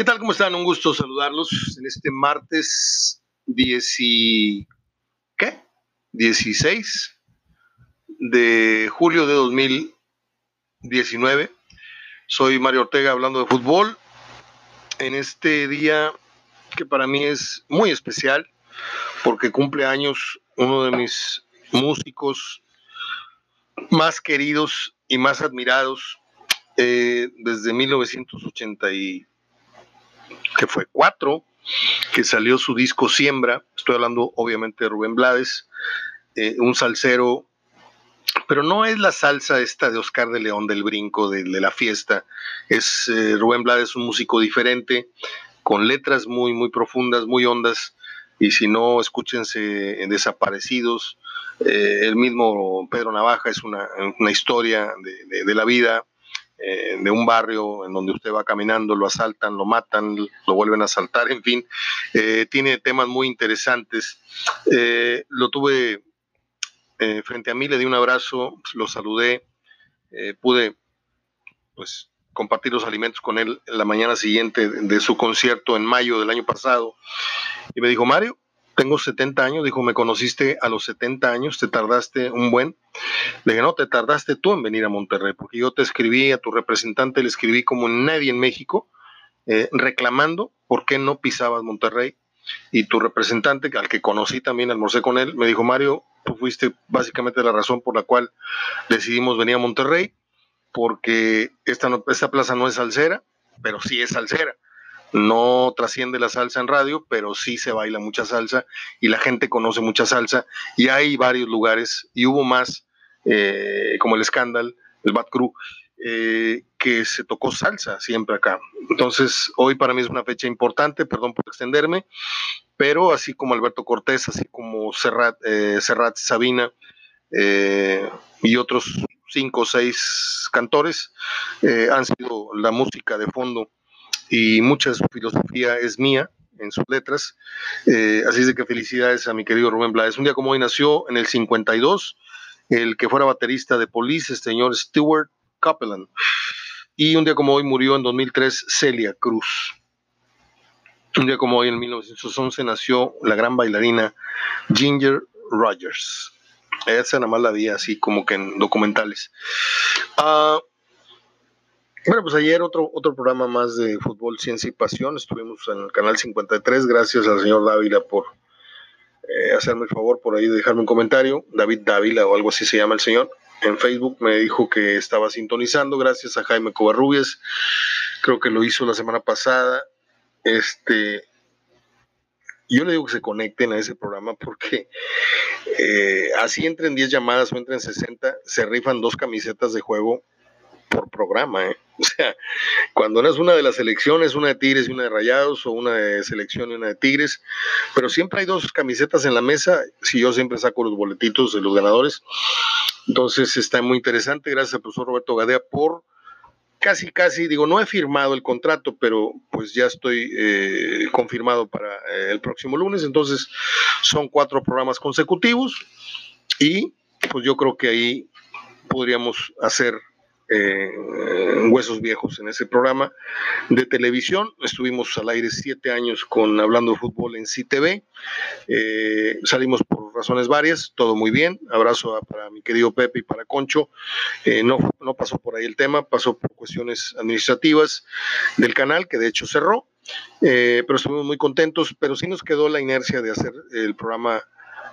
¿Qué tal? ¿Cómo están? Un gusto saludarlos en este martes 10 ¿qué? 16 de julio de 2019. Soy Mario Ortega hablando de fútbol en este día que para mí es muy especial porque cumple años uno de mis músicos más queridos y más admirados eh, desde 1980 que fue cuatro, que salió su disco Siembra, estoy hablando obviamente de Rubén Blades, eh, un salsero, pero no es la salsa esta de Oscar de León del brinco, de, la fiesta, es eh, Rubén Blades un músico diferente, con letras muy, muy profundas, muy hondas, y si no, escúchense en Desaparecidos, eh, el mismo Pedro Navaja es una, historia de, de la vida, eh, de un barrio en donde usted va caminando, lo asaltan, lo matan, lo vuelven a asaltar, en fin, eh, tiene temas muy interesantes. Eh, lo tuve frente a mí, le di un abrazo, lo saludé, pude pues compartir los alimentos con él la mañana siguiente de su concierto en mayo del año pasado y me dijo, Mario, tengo 70 años, dijo, me conociste a los 70 años, te tardaste un buen. Le dije, no, te tardaste tú en venir a Monterrey, porque yo te escribí, a tu representante le escribí como nadie en México, eh, reclamando por qué no pisabas Monterrey. Y tu representante, al que conocí también, almorcé con él, me dijo, Mario, tú fuiste básicamente la razón por la cual decidimos venir a Monterrey, porque esta, esta plaza no es salsera, pero sí es salsera no trasciende la salsa en radio, pero sí se baila mucha salsa y la gente conoce mucha salsa y hay varios lugares y hubo más eh, como el Scandal, el Bad Crew, eh, que se tocó salsa siempre acá. Entonces, hoy para mí es una fecha importante, perdón por extenderme, pero así como Alberto Cortés, así como Serrat, eh, Serrat Sabina y otros cinco o seis cantores han sido la música de fondo y mucha su filosofía es mía en sus letras. Eh, así es de que felicidades a mi querido Rubén Blades. Un día como hoy nació en el 52 el que fuera baterista de Police, el señor Stuart Copeland. Y un día como hoy murió en 2003 Celia Cruz. Un día como hoy en 1911 nació la gran bailarina Ginger Rogers. Esa nada más la vi así como que en documentales. Uh, bueno, pues ayer otro, otro programa más de fútbol, ciencia y pasión. Estuvimos en el canal 53. Gracias al señor Dávila por eh, hacerme el favor por ahí de dejarme un comentario. David Dávila o algo así se llama el señor. En Facebook me dijo que estaba sintonizando. Gracias a Jaime Covarrubias. Creo que lo hizo la semana pasada. Este, yo le digo que se conecten a ese programa porque eh, así entren 10 llamadas o entren 60, se rifan dos camisetas de juego por programa, ¿eh? O sea, cuando no es una de las selecciones, una de Tigres y una de Rayados, o una de selección y una de Tigres, pero siempre hay dos camisetas en la mesa, si yo siempre saco los boletitos de los ganadores. Entonces está muy interesante, gracias al profesor Roberto Gadea por casi, casi, digo, no he firmado el contrato, pero pues ya estoy eh, confirmado para eh, el próximo lunes, entonces son cuatro programas consecutivos y pues yo creo que ahí podríamos hacer eh, Huesos Viejos en ese programa de televisión. Estuvimos al aire siete años con Hablando de Fútbol en CTV. Eh, salimos por razones varias, todo muy bien. Abrazo para mi querido Pepe y para Concho. Eh, no, no pasó por ahí el tema, pasó por cuestiones administrativas del canal, que de hecho cerró. pero estuvimos muy contentos, pero sí nos quedó la inercia de hacer el programa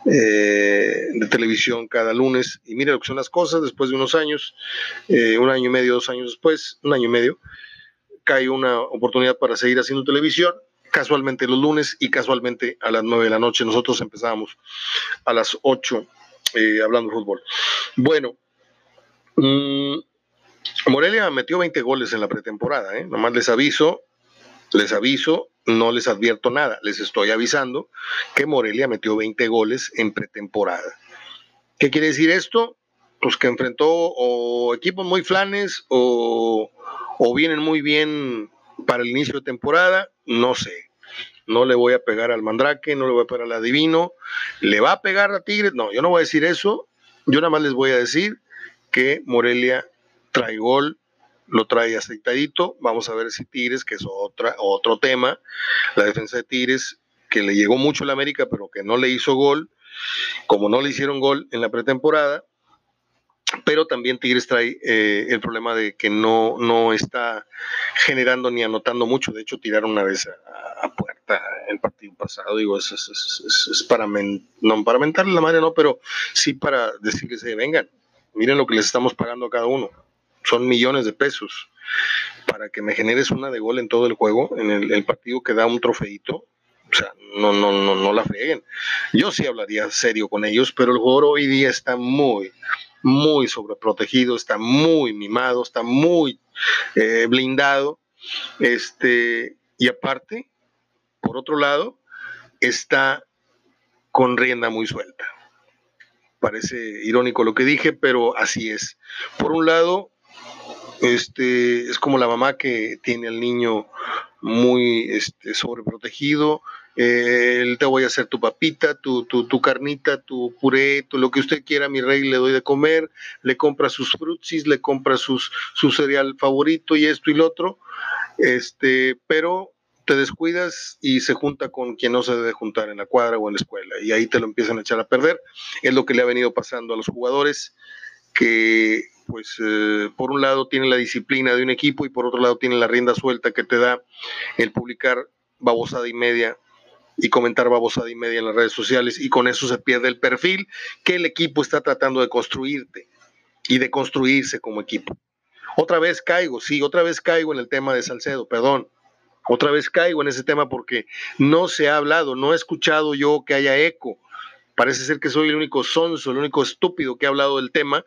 eh, de televisión cada lunes. Y mire lo que son las cosas, después de unos años, eh, un año y medio, dos años después, un año y medio, cae una oportunidad para seguir haciendo televisión, casualmente los lunes y casualmente a las nueve de la noche. Nosotros empezábamos a las ocho eh, hablando fútbol. Bueno, mm, Morelia metió 20 goles en la pretemporada, nomás les aviso, les aviso, no les advierto nada, les estoy avisando que Morelia metió 20 goles en pretemporada. ¿Qué quiere decir esto? Pues que enfrentó o equipos muy flanes o, vienen muy bien para el inicio de temporada, no sé. No le voy a pegar al Mandrake, no le voy a pegar al Adivino, le va a pegar a Tigres. No, yo no voy a decir eso. Yo nada más les voy a decir que Morelia trae gol lo trae aceitadito. Vamos a ver si Tigres, que es otra, otro tema, la defensa de Tigres, que le llegó mucho a la América, pero que no le hizo gol, como no le hicieron gol en la pretemporada, pero también Tigres trae eh, el problema de que no, no está generando ni anotando mucho. De hecho, tiraron una vez a, puerta el partido pasado. Digo, es, es, para, no, para mentarle la madre, no, pero sí para decirles, eh, vengan, miren lo que les estamos pagando a cada uno. Son millones de pesos para que me generes una de gol en todo el juego, en el, partido que da un trofeito. O sea, no, no, no, no la freguen. Yo sí hablaría serio con ellos, pero el jugador hoy día está muy, muy sobreprotegido, está muy mimado, está muy eh, blindado. Este, y aparte, por otro lado, está con rienda muy suelta. Parece irónico lo que dije, pero así es. Por un lado, este, es como la mamá que tiene al niño muy este, sobreprotegido, eh, te voy a hacer tu papita, tu, tu, tu carnita, tu puré, lo que usted quiera, mi rey, le doy de comer, le compra sus frutsis, le compra sus, su cereal favorito y esto y lo otro, este, pero te descuidas y se junta con quien no se debe juntar en la cuadra o en la escuela y ahí te lo empiezan a echar a perder. Es lo que le ha venido pasando a los jugadores que pues eh, por un lado tienen la disciplina de un equipo y por otro lado tienen la rienda suelta que te da el publicar babosada y media y comentar babosada y media en las redes sociales y con eso se pierde el perfil que el equipo está tratando de construirte y de construirse como equipo. Otra vez caigo, sí, otra vez caigo en el tema de Salcedo, perdón. Otra vez caigo en ese tema porque no se ha hablado, no he escuchado yo que haya eco. Parece ser que soy el único sonso, el único estúpido que ha hablado del tema,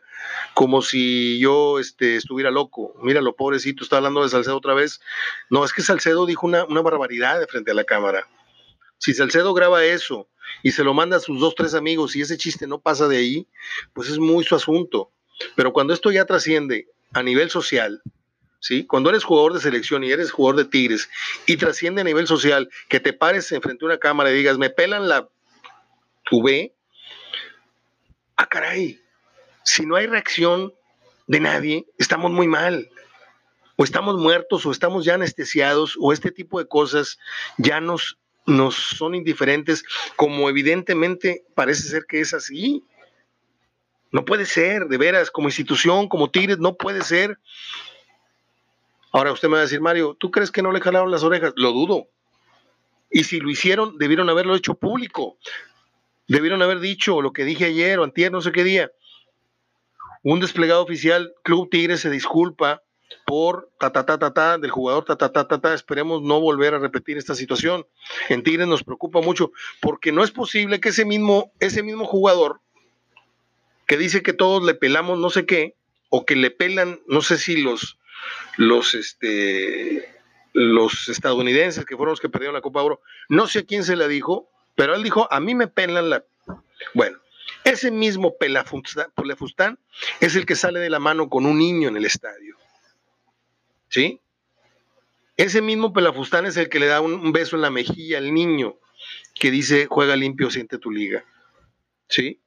como si yo este, estuviera loco. Míralo, pobrecito, está hablando de Salcedo otra vez. No, es que Salcedo dijo una, barbaridad de frente a la cámara. Si Salcedo graba eso y se lo manda a sus dos, tres amigos y ese chiste no pasa de ahí, pues es muy su asunto. Pero cuando esto ya trasciende a nivel social, ¿sí? Cuando eres jugador de selección y eres jugador de Tigres y trasciende a nivel social, que te pares enfrente a una cámara y digas, me pelan la V, ah, caray, si no hay reacción de nadie, estamos muy mal. O estamos muertos, o estamos ya anestesiados, o este tipo de cosas ya nos nos son indiferentes, como evidentemente parece ser que es así. No puede ser, de veras, como institución, como Tigres, no puede ser. Ahora usted me va a decir, Mario, ¿tú crees que no le jalaron las orejas? Lo dudo. Y si lo hicieron, debieron haberlo hecho público. Debieron haber dicho lo que dije ayer o antier, no sé qué día. Un desplegado oficial, Club Tigres se disculpa por ta ta ta ta ta del jugador ta ta ta ta ta. Esperemos no volver a repetir esta situación. En Tigres nos preocupa mucho porque no es posible que ese mismo ese mismo jugador que dice que todos le pelamos no sé qué o que le pelan no sé si los los este los estadounidenses que fueron los que perdieron la Copa Oro, no sé quién se la dijo, pero él dijo, a mí me pelan la... Bueno, ese mismo pelafustán es el que sale de la mano con un niño en el estadio. ¿sí? Ese mismo Pelafustán es el que le da un, beso en la mejilla al niño que dice juega limpio, siente tu liga, ¿sí?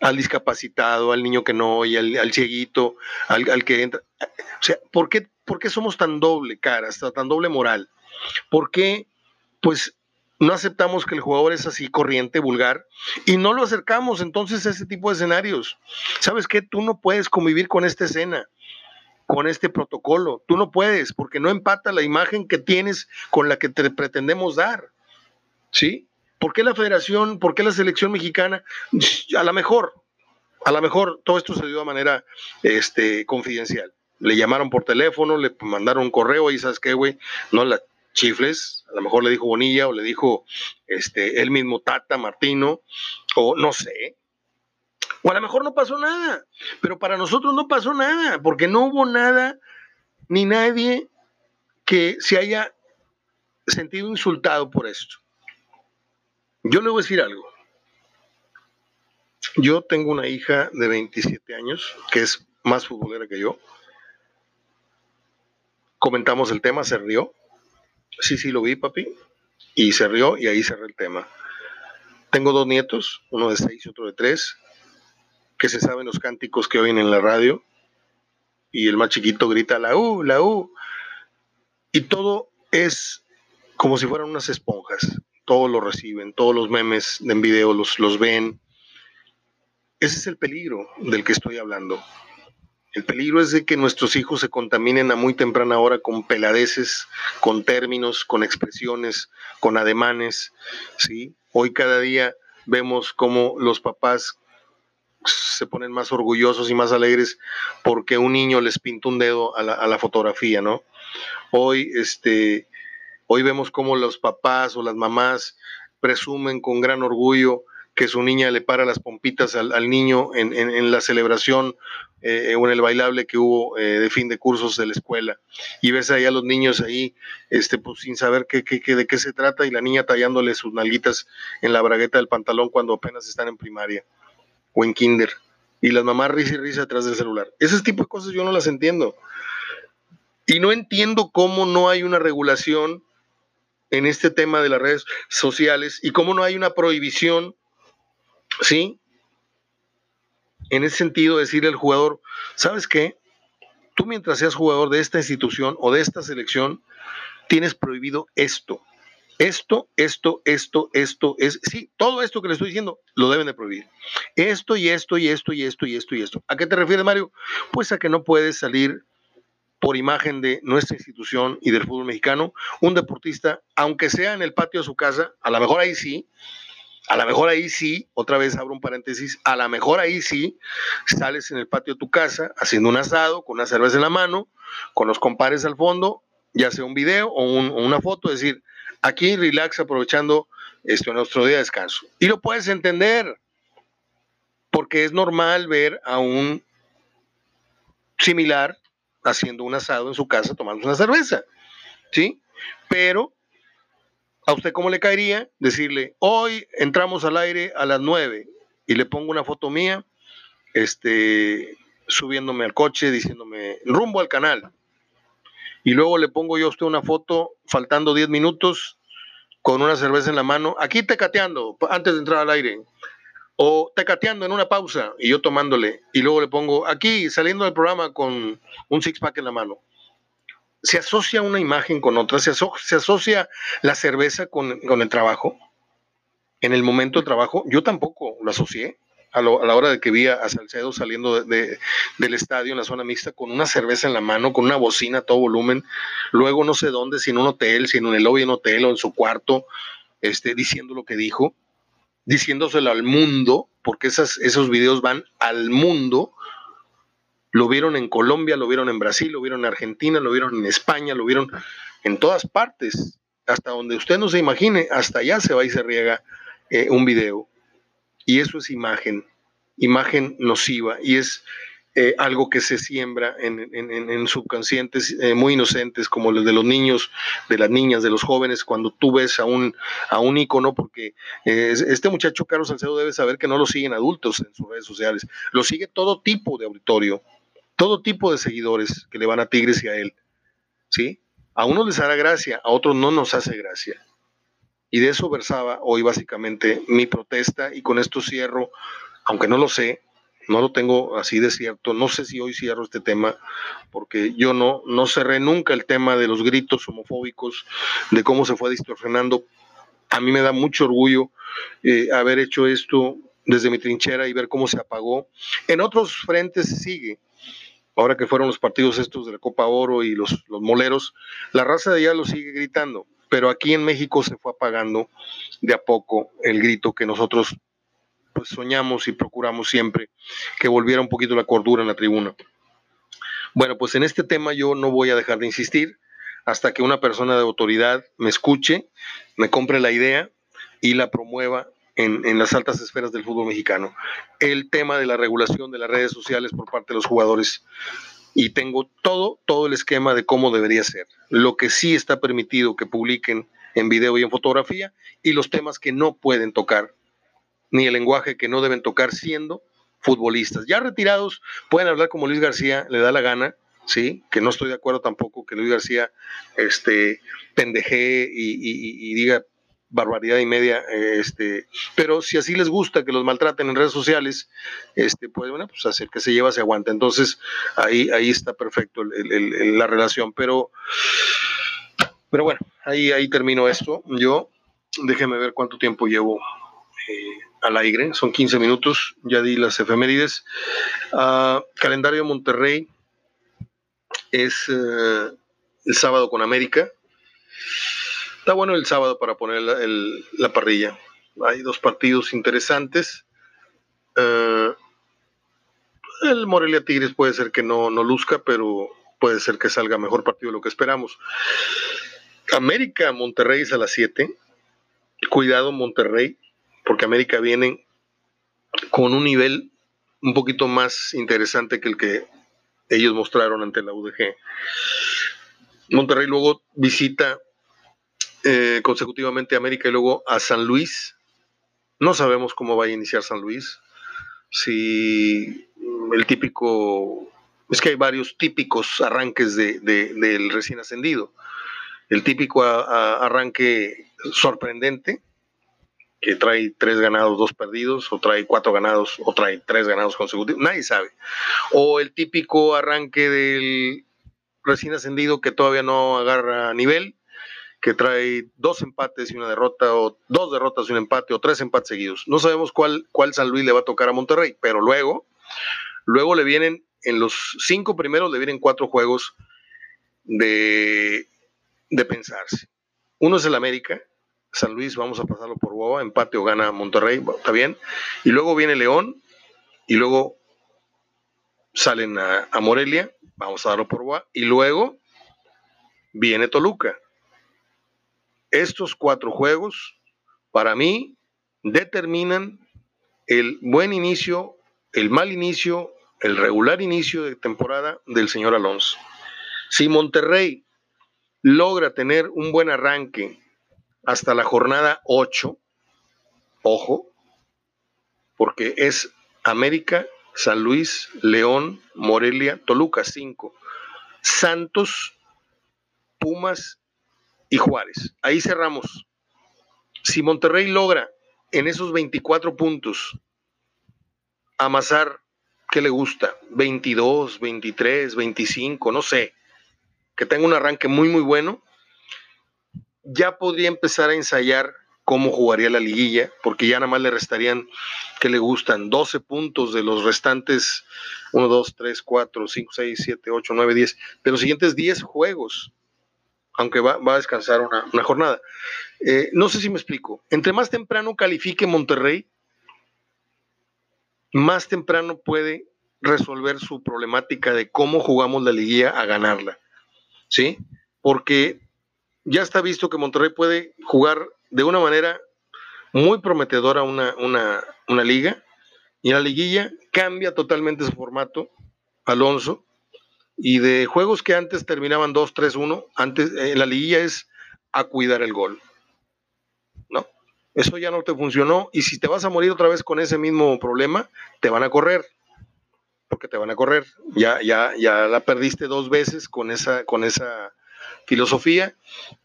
Al discapacitado, al niño que no oye, al, cieguito, al, que entra. O sea, ¿por qué, ¿por qué somos tan doble caras, tan doble moral? ¿Por qué, pues, no aceptamos que el jugador es así corriente, vulgar, y no lo acercamos entonces a ese tipo de escenarios. ¿Sabes qué? Tú no puedes convivir con esta escena con este protocolo. Tú no puedes porque no empata la imagen que tienes con la que te pretendemos dar. ¿Sí? ¿Por qué la federación, por qué la selección mexicana? A lo mejor, a lo mejor todo esto se dio de manera este, confidencial. Le llamaron por teléfono, le mandaron un correo y sabes qué, güey, no la chifles, a lo mejor le dijo Bonilla o le dijo este, él mismo Tata Martino, o no sé, o a lo mejor no pasó nada, pero para nosotros no pasó nada, porque no hubo nada ni nadie que se haya sentido insultado por esto. Yo le voy a decir algo. Yo tengo una hija de 27 años que es más futbolera que yo. Comentamos el tema, se rió. Sí, sí, lo vi, papi. Y se rió y ahí cerré el tema. Tengo dos nietos, uno de seis y otro de tres que se saben los cánticos que oyen en la radio. y el más chiquito grita la U, la U. Y todo es como si fueran unas esponjas. Todos lo reciben, todos los memes en video los, los ven. Ese es el peligro del que estoy hablando. El peligro es de que nuestros hijos se contaminen a muy temprana hora con peladeces, con términos, con expresiones, con ademanes. ¿sí? Hoy cada día vemos cómo los papás se ponen más orgullosos y más alegres porque un niño les pinta un dedo a la, fotografía, ¿no? Hoy, este, hoy vemos cómo los papás o las mamás presumen con gran orgullo que su niña le para las pompitas al, niño en, la celebración eh, o en el bailable que hubo eh, de fin de cursos de la escuela. Y ves ahí a los niños ahí, este, pues sin saber qué, qué, de qué se trata y la niña tallándole sus nalguitas en la bragueta del pantalón cuando apenas están en primaria o en kinder. Y las mamás risa y risa atrás del celular. Ese tipo de cosas yo no las entiendo. Y no entiendo cómo no hay una regulación en este tema de las redes sociales y cómo no hay una prohibición ¿Sí? En ese sentido, decirle al jugador, ¿sabes qué? Tú mientras seas jugador de esta institución o de esta selección, tienes prohibido esto. Esto, esto, esto, esto, es, sí, todo esto que le estoy diciendo lo deben de prohibir. Esto y esto y esto y esto y esto y esto. ¿A qué te refieres, Mario? Pues a que no puedes salir por imagen de nuestra institución y del fútbol mexicano, un deportista, aunque sea en el patio de su casa, a lo mejor ahí sí, a lo mejor ahí sí, otra vez abro un paréntesis, a lo mejor ahí sí sales en el patio de tu casa haciendo un asado con una cerveza en la mano, con los compares al fondo, ya sea un video o, una foto, es decir, aquí relax aprovechando esto, nuestro día de descanso. Y lo puedes entender, porque es normal ver a un similar haciendo un asado en su casa tomando una cerveza, ¿sí? Pero ¿A usted cómo le caería decirle, hoy entramos al aire a las 9 y le pongo una foto mía, este, subiéndome al coche, diciéndome, rumbo al canal? Y luego le pongo yo a usted una foto faltando 10 minutos con una cerveza en la mano, aquí tecateando antes de entrar al aire, o tecateando en una pausa y yo tomándole, y luego le pongo aquí saliendo del programa con un six pack en la mano se asocia una imagen con otra, se, asocia la cerveza con, el trabajo. En el momento de trabajo, yo tampoco lo asocié. A, la hora de que vi a, Salcedo saliendo del estadio en la zona mixta con una cerveza en la mano, con una bocina a todo volumen, luego no sé dónde, si en un hotel, si en el lobby en un hotel o en su cuarto, este, diciendo lo que dijo, diciéndoselo al mundo, porque esas, esos videos van al mundo, lo vieron en Colombia, lo vieron en Brasil, lo vieron en Argentina, lo vieron en España, lo vieron en todas partes. Hasta donde usted no se imagine, hasta allá se va y se riega eh, un video. Y eso es imagen, imagen nociva. Y es eh, algo que se siembra en, subconscientes eh, muy inocentes, como los de los niños, de las niñas, de los jóvenes, cuando tú ves a un, a un ícono, porque este muchacho Carlos Salcedo debe saber que no lo siguen adultos en sus redes sociales, lo sigue todo tipo de auditorio todo tipo de seguidores que le van a Tigres y a él. ¿Sí? A unos les hará gracia, a otros no nos hace gracia. Y de eso versaba hoy básicamente mi protesta y con esto cierro, aunque no lo sé, no lo tengo así de cierto, no sé si hoy cierro este tema, porque yo no, no cerré nunca el tema de los gritos homofóbicos, de cómo se fue distorsionando. A mí me da mucho orgullo eh, haber hecho esto desde mi trinchera y ver cómo se apagó. En otros frentes sigue, ahora que fueron los partidos estos de la Copa Oro y los, los moleros, la raza de allá lo sigue gritando, pero aquí en México se fue apagando de a poco el grito que nosotros pues soñamos y procuramos siempre que volviera un poquito la cordura en la tribuna. Bueno, pues en este tema yo no voy a dejar de insistir hasta que una persona de autoridad me escuche, me compre la idea y la promueva en, las altas esferas del fútbol mexicano. El tema de la regulación de las redes sociales por parte de los jugadores. Y tengo todo, todo el esquema de cómo debería ser. Lo que sí está permitido que publiquen en video y en fotografía y los temas que no pueden tocar, ni el lenguaje que no deben tocar siendo futbolistas. Ya retirados pueden hablar como Luis García le da la gana, ¿sí? Que no estoy de acuerdo tampoco que Luis García este, pendeje y, y, diga barbaridad y media, este, pero si así les gusta que los maltraten en redes sociales, este, pues bueno, pues hacer que se lleva se aguanta. Entonces ahí, ahí está perfecto la relación, pero, pero bueno, ahí, ahí termino esto. Yo, déjeme ver cuánto tiempo llevo eh, al aire, son 15 minutos, ya di las efemérides. Ah, calendario Monterrey es eh, el sábado con América Está bueno el sábado para poner la, parrilla. Hay dos partidos interesantes. Eh, el Morelia Tigres puede ser que no, no luzca, pero puede ser que salga mejor partido de lo que esperamos. América Monterrey es a las 7. Cuidado Monterrey, porque América viene con un nivel un poquito más interesante que el que ellos mostraron ante la UDG. Monterrey luego visita eh, consecutivamente a América y luego a San Luis. No sabemos cómo va a iniciar San Luis. Si el típico, es que hay varios típicos arranques de, del recién ascendido. El típico arranque sorprendente, que trae tres ganados, dos perdidos, o trae cuatro ganados, o trae tres ganados consecutivos, nadie sabe. O el típico arranque del recién ascendido que todavía no agarra nivel que trae dos empates y una derrota, o dos derrotas y un empate, o tres empates seguidos. No sabemos cuál, cuál San Luis le va a tocar a Monterrey, pero luego, luego le vienen, en los cinco primeros le vienen cuatro juegos de, de pensarse. Uno es el América, San Luis, vamos a pasarlo por Boba, empate o gana Monterrey, está bien. Y luego viene León, y luego salen a, Morelia, vamos a darlo por Boba, y luego viene Toluca estos cuatro juegos, para mí, determinan el buen inicio, el mal inicio, el regular inicio de temporada del señor Alonso. Si Monterrey logra tener un buen arranque hasta la jornada 8, ojo, porque es América, San Luis, León, Morelia, Toluca 5, Santos, Pumas y Juárez. Ahí cerramos. Si Monterrey logra en esos 24 puntos amasar, ¿qué le gusta? 22, 23, 25, no sé. Que tenga un arranque muy, muy bueno. Ya podría empezar a ensayar cómo jugaría la liguilla, porque ya nada más le restarían, que le gustan? 12 puntos de los restantes 1, 2, 3, 4, 5, 6, 7, 8, 9, 10, de los siguientes 10 juegos aunque va, a descansar una, jornada. Eh, no sé si me explico. Entre más temprano califique Monterrey, más temprano puede resolver su problemática de cómo jugamos la liguilla a ganarla. ¿Sí? Porque ya está visto que Monterrey puede jugar de una manera muy prometedora una, una, una liga y la liguilla cambia totalmente su formato. Alonso y de juegos que antes terminaban 2-3-1, antes en eh, la liguilla es a cuidar el gol. ¿No? Eso ya no te funcionó y si te vas a morir otra vez con ese mismo problema, te van a correr. Porque te van a correr. Ya ya ya la perdiste dos veces con esa con esa filosofía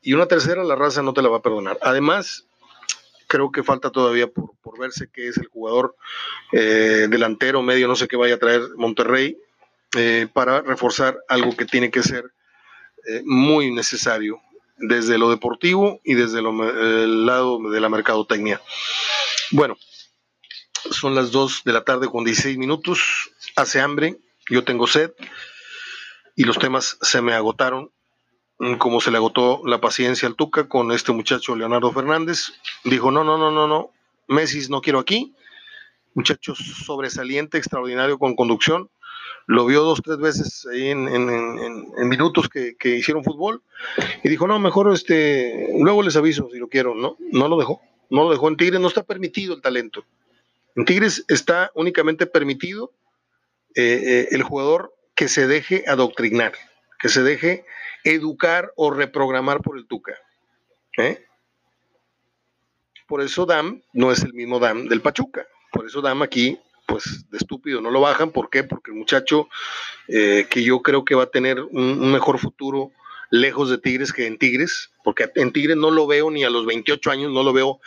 y una tercera la raza no te la va a perdonar. Además, creo que falta todavía por, verse qué es el jugador eh, delantero, medio, no sé qué vaya a traer Monterrey eh, para reforzar algo que tiene que ser eh, muy necesario desde lo deportivo y desde el lado de la mercadotecnia. Bueno, son las 2 de la tarde con 16 minutos, hace hambre, yo tengo sed y los temas se me agotaron, como se le agotó la paciencia al Tuca con este muchacho Leonardo Fernández. Dijo, no, no, no, no, no, Messi no quiero aquí, muchacho sobresaliente, extraordinario con conducción, lo vio dos, tres veces ahí en, minutos que, hicieron fútbol y dijo, no, mejor este, luego les aviso si lo quiero, ¿no? No lo dejó, no lo dejó. En Tigres no está permitido el talento. En Tigres está únicamente permitido eh, eh, el jugador que se deje adoctrinar, que se deje educar o reprogramar por el Tuca. ¿eh? Por eso Dam no es el mismo Dam del Pachuca. Por eso Dam aquí pues de estúpido no lo bajan. ¿Por qué? Porque el muchacho eh, que yo creo que va a tener un, mejor futuro lejos de Tigres que en Tigres, porque en Tigres no lo veo ni a los 28 años, no lo veo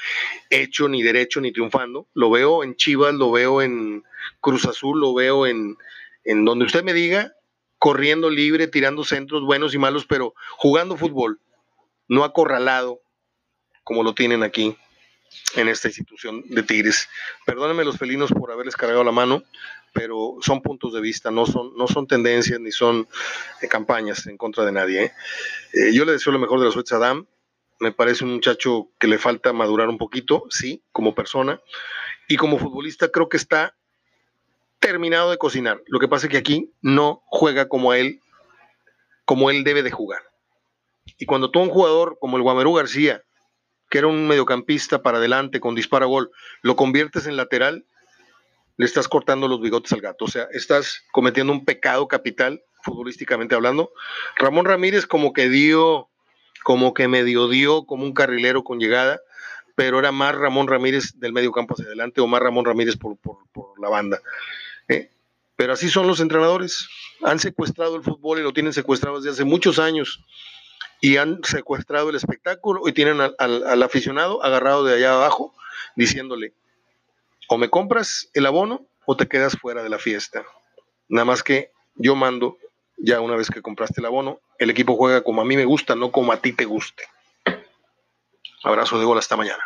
hecho ni derecho ni triunfando. Lo veo en Chivas, lo veo en Cruz Azul, lo veo en, en donde usted me diga, corriendo libre, tirando centros buenos y malos, pero jugando fútbol, no acorralado como lo tienen aquí en esta institución de Tigres. Perdónenme los felinos por haberles cargado la mano, pero son puntos de vista, no son, no son tendencias ni son eh, campañas en contra de nadie. ¿eh? Eh, yo le deseo lo mejor de la suerte a Adam. Me parece un muchacho que le falta madurar un poquito, sí, como persona. Y como futbolista creo que está terminado de cocinar. Lo que pasa es que aquí no juega como él, como él debe de jugar. Y cuando tú un jugador como el Guamerú García, era un mediocampista para adelante con disparo gol, lo conviertes en lateral, le estás cortando los bigotes al gato. O sea, estás cometiendo un pecado capital, futbolísticamente hablando. Ramón Ramírez como que dio, como que medio dio como un carrilero con llegada, pero era más Ramón Ramírez del medio campo hacia adelante o más Ramón Ramírez por, la banda. ¿eh? Pero así son los entrenadores. Han secuestrado el fútbol y lo tienen secuestrado desde hace muchos años y han secuestrado el espectáculo y tienen al, aficionado agarrado de allá abajo diciéndole, o me compras el abono o te quedas fuera de la fiesta. Nada más que yo mando, ya una vez que compraste el abono, el equipo juega como a mí me gusta, no como a ti te guste. Abrazo de gol hasta mañana.